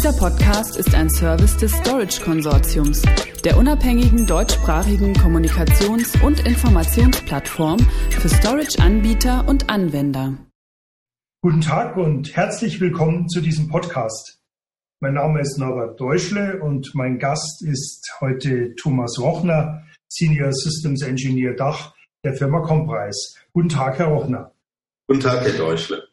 Dieser Podcast ist ein Service des Storage Konsortiums, der unabhängigen deutschsprachigen Kommunikations- und Informationsplattform für Storage-Anbieter und Anwender. Guten Tag und herzlich willkommen zu diesem Podcast. Mein Name ist Norbert Deutschle und mein Gast ist heute Thomas Rochner, Senior Systems Engineer Dach der Firma Comprise. Guten Tag, Herr Rochner. Guten Tag, Herr Deutschle.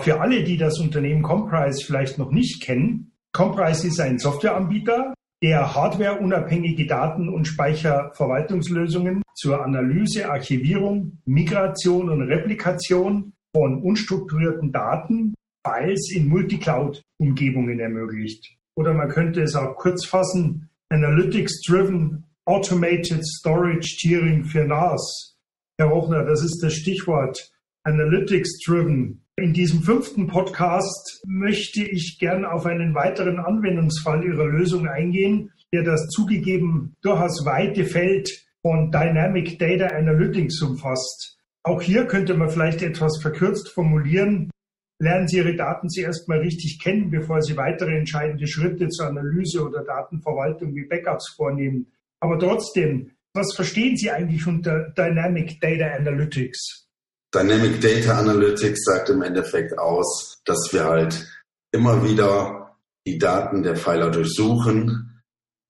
Für alle, die das Unternehmen Comprise vielleicht noch nicht kennen, Comprise ist ein Softwareanbieter, der hardwareunabhängige Daten- und Speicherverwaltungslösungen zur Analyse, Archivierung, Migration und Replikation von unstrukturierten Daten, Files in Multicloud-Umgebungen ermöglicht. Oder man könnte es auch kurz fassen, Analytics-Driven Automated Storage Tiering für NAS. Herr Hochner, das ist das Stichwort Analytics Driven. In diesem fünften Podcast möchte ich gern auf einen weiteren Anwendungsfall Ihrer Lösung eingehen, der das zugegeben durchaus weite Feld von Dynamic Data Analytics umfasst. Auch hier könnte man vielleicht etwas verkürzt formulieren. Lernen Sie Ihre Daten zuerst mal richtig kennen, bevor Sie weitere entscheidende Schritte zur Analyse oder Datenverwaltung wie Backups vornehmen. Aber trotzdem, was verstehen Sie eigentlich unter Dynamic Data Analytics? Dynamic Data Analytics sagt im Endeffekt aus, dass wir halt immer wieder die Daten der Pfeiler durchsuchen,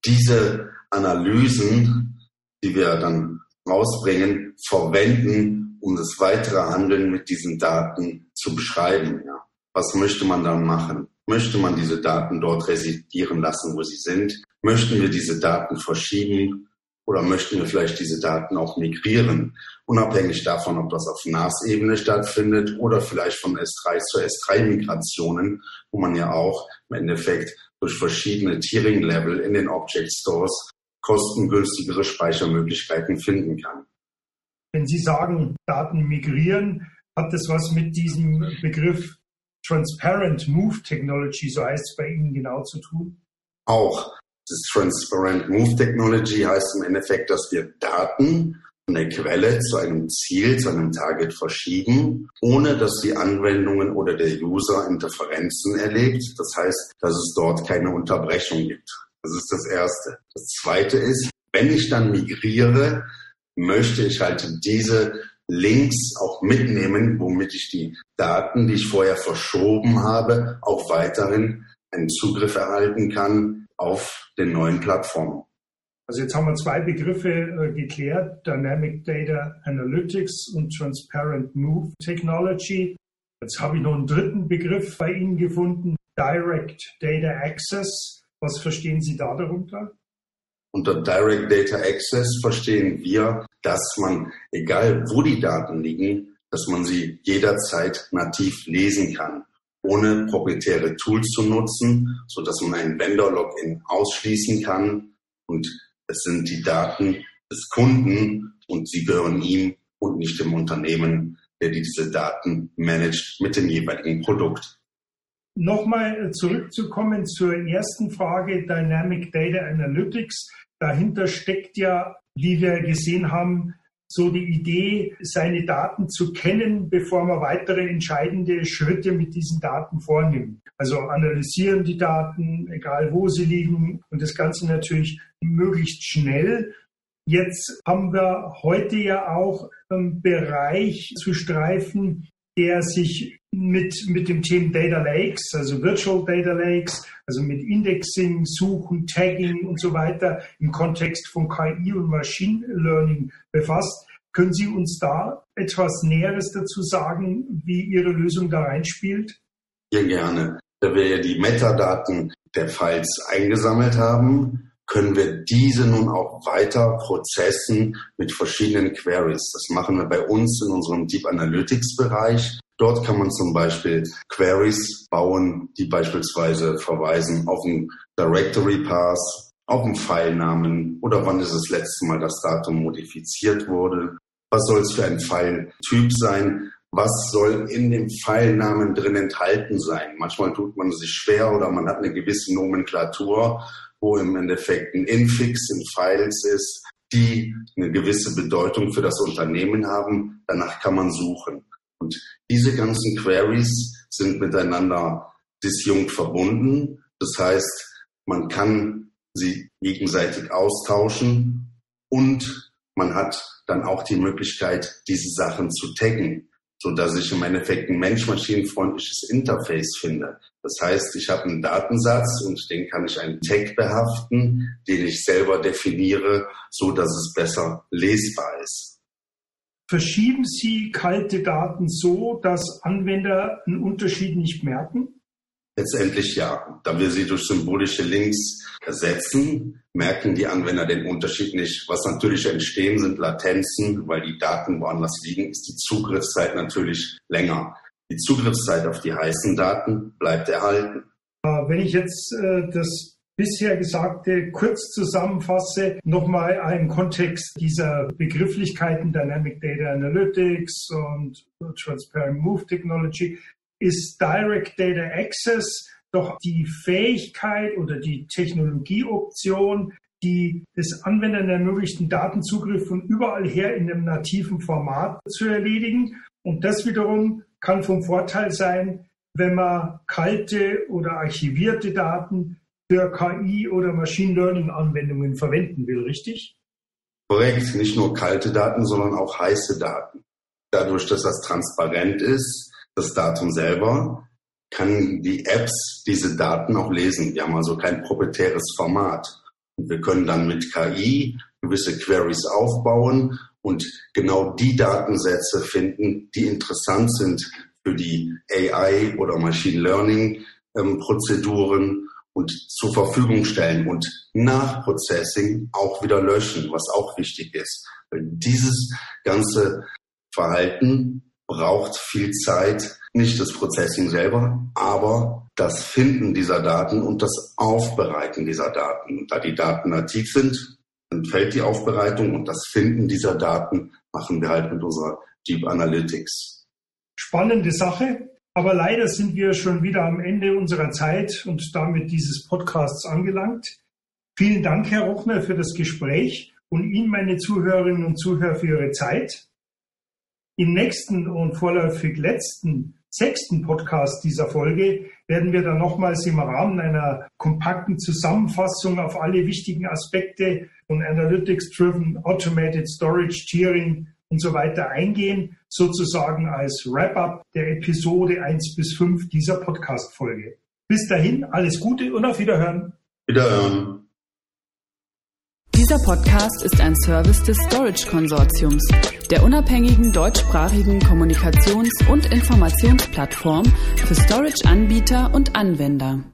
diese Analysen, die wir dann rausbringen, verwenden, um das weitere Handeln mit diesen Daten zu beschreiben. Ja. Was möchte man dann machen? Möchte man diese Daten dort residieren lassen, wo sie sind? Möchten wir diese Daten verschieben? Oder möchten wir vielleicht diese Daten auch migrieren, unabhängig davon, ob das auf NAS-Ebene stattfindet oder vielleicht von S3 zu S3-Migrationen, wo man ja auch im Endeffekt durch verschiedene Tiering-Level in den Object Stores kostengünstigere Speichermöglichkeiten finden kann. Wenn Sie sagen, Daten migrieren, hat das was mit diesem Begriff Transparent Move Technology, so heißt es bei Ihnen genau zu tun? Auch. Das Transparent Move Technology heißt im Endeffekt, dass wir Daten von der Quelle zu einem Ziel, zu einem Target verschieben, ohne dass die Anwendungen oder der User Interferenzen erlebt. Das heißt, dass es dort keine Unterbrechung gibt. Das ist das Erste. Das Zweite ist, wenn ich dann migriere, möchte ich halt diese Links auch mitnehmen, womit ich die Daten, die ich vorher verschoben habe, auch weiterhin einen Zugriff erhalten kann auf den neuen Plattformen. Also jetzt haben wir zwei Begriffe äh, geklärt, Dynamic Data Analytics und Transparent Move Technology. Jetzt habe ich noch einen dritten Begriff bei Ihnen gefunden, Direct Data Access. Was verstehen Sie da darunter? Unter Direct Data Access verstehen wir, dass man, egal wo die Daten liegen, dass man sie jederzeit nativ lesen kann ohne proprietäre Tools zu nutzen, so dass man ein Vendor-Login ausschließen kann. Und es sind die Daten des Kunden und sie gehören ihm und nicht dem Unternehmen, der diese Daten managt mit dem jeweiligen Produkt. Nochmal zurückzukommen zur ersten Frage, Dynamic Data Analytics. Dahinter steckt ja, wie wir gesehen haben, so die Idee, seine Daten zu kennen, bevor man weitere entscheidende Schritte mit diesen Daten vornimmt. Also analysieren die Daten, egal wo sie liegen und das Ganze natürlich möglichst schnell. Jetzt haben wir heute ja auch einen Bereich zu streifen, der sich mit, mit dem Thema Data Lakes, also Virtual Data Lakes, also mit Indexing, Suchen, Tagging und so weiter im Kontext von KI und Machine Learning befasst. Können Sie uns da etwas Näheres dazu sagen, wie Ihre Lösung da reinspielt? Ja, gerne. Da wir ja die Metadaten der Files eingesammelt haben, können wir diese nun auch weiter prozessen mit verschiedenen Queries. Das machen wir bei uns in unserem Deep Analytics Bereich. Dort kann man zum Beispiel Queries bauen, die beispielsweise verweisen auf einen Directory Path, auf einen Filenamen oder wann ist das letzte Mal das Datum modifiziert wurde. Was soll es für ein Filetyp sein? Was soll in dem Filenamen drin enthalten sein? Manchmal tut man sich schwer oder man hat eine gewisse Nomenklatur wo im Endeffekt ein Infix in Files ist, die eine gewisse Bedeutung für das Unternehmen haben. Danach kann man suchen. Und diese ganzen Queries sind miteinander disjunkt verbunden. Das heißt, man kann sie gegenseitig austauschen und man hat dann auch die Möglichkeit, diese Sachen zu taggen, so dass ich im Endeffekt ein mensch-maschinenfreundliches Interface finde. Das heißt, ich habe einen Datensatz und den kann ich einen Tag behaften, den ich selber definiere, so dass es besser lesbar ist. Verschieben Sie kalte Daten so, dass Anwender einen Unterschied nicht merken? Letztendlich ja. Da wir sie durch symbolische Links ersetzen, merken die Anwender den Unterschied nicht. Was natürlich entstehen, sind Latenzen, weil die Daten woanders liegen, ist die Zugriffszeit natürlich länger. Die Zugriffszeit auf die heißen Daten bleibt erhalten. Wenn ich jetzt äh, das bisher Gesagte kurz zusammenfasse, nochmal im Kontext dieser Begrifflichkeiten Dynamic Data Analytics und Transparent Move Technology, ist Direct Data Access doch die Fähigkeit oder die Technologieoption, die es Anwendern ermöglicht, einen Datenzugriff von überall her in einem nativen Format zu erledigen. Und das wiederum kann vom Vorteil sein, wenn man kalte oder archivierte Daten für KI oder Machine Learning Anwendungen verwenden will, richtig? Korrekt, nicht nur kalte Daten, sondern auch heiße Daten. Dadurch, dass das transparent ist, das Datum selber, kann die Apps diese Daten auch lesen. Wir haben also kein proprietäres Format. Und wir können dann mit KI gewisse Queries aufbauen und genau die Datensätze finden, die interessant sind für die AI oder Machine Learning ähm, Prozeduren und zur Verfügung stellen und nach Processing auch wieder löschen, was auch wichtig ist. Weil dieses ganze Verhalten braucht viel Zeit, nicht das Processing selber, aber das Finden dieser Daten und das Aufbereiten dieser Daten. Da die Daten nativ sind, entfällt die Aufbereitung und das Finden dieser Daten machen wir halt mit unserer Deep Analytics. Spannende Sache, aber leider sind wir schon wieder am Ende unserer Zeit und damit dieses Podcasts angelangt. Vielen Dank, Herr Rochner, für das Gespräch und Ihnen, meine Zuhörerinnen und Zuhörer, für Ihre Zeit. Im nächsten und vorläufig letzten, sechsten Podcast dieser Folge werden wir dann nochmals im Rahmen einer kompakten Zusammenfassung auf alle wichtigen Aspekte von Analytics-Driven Automated Storage, Tiering und so weiter eingehen, sozusagen als Wrap-up der Episode 1 bis 5 dieser Podcast-Folge. Bis dahin, alles Gute und auf Wiederhören. Wiederhören. Dieser Podcast ist ein Service des Storage Konsortiums, der unabhängigen deutschsprachigen Kommunikations- und Informationsplattform für Storage-Anbieter und Anwender.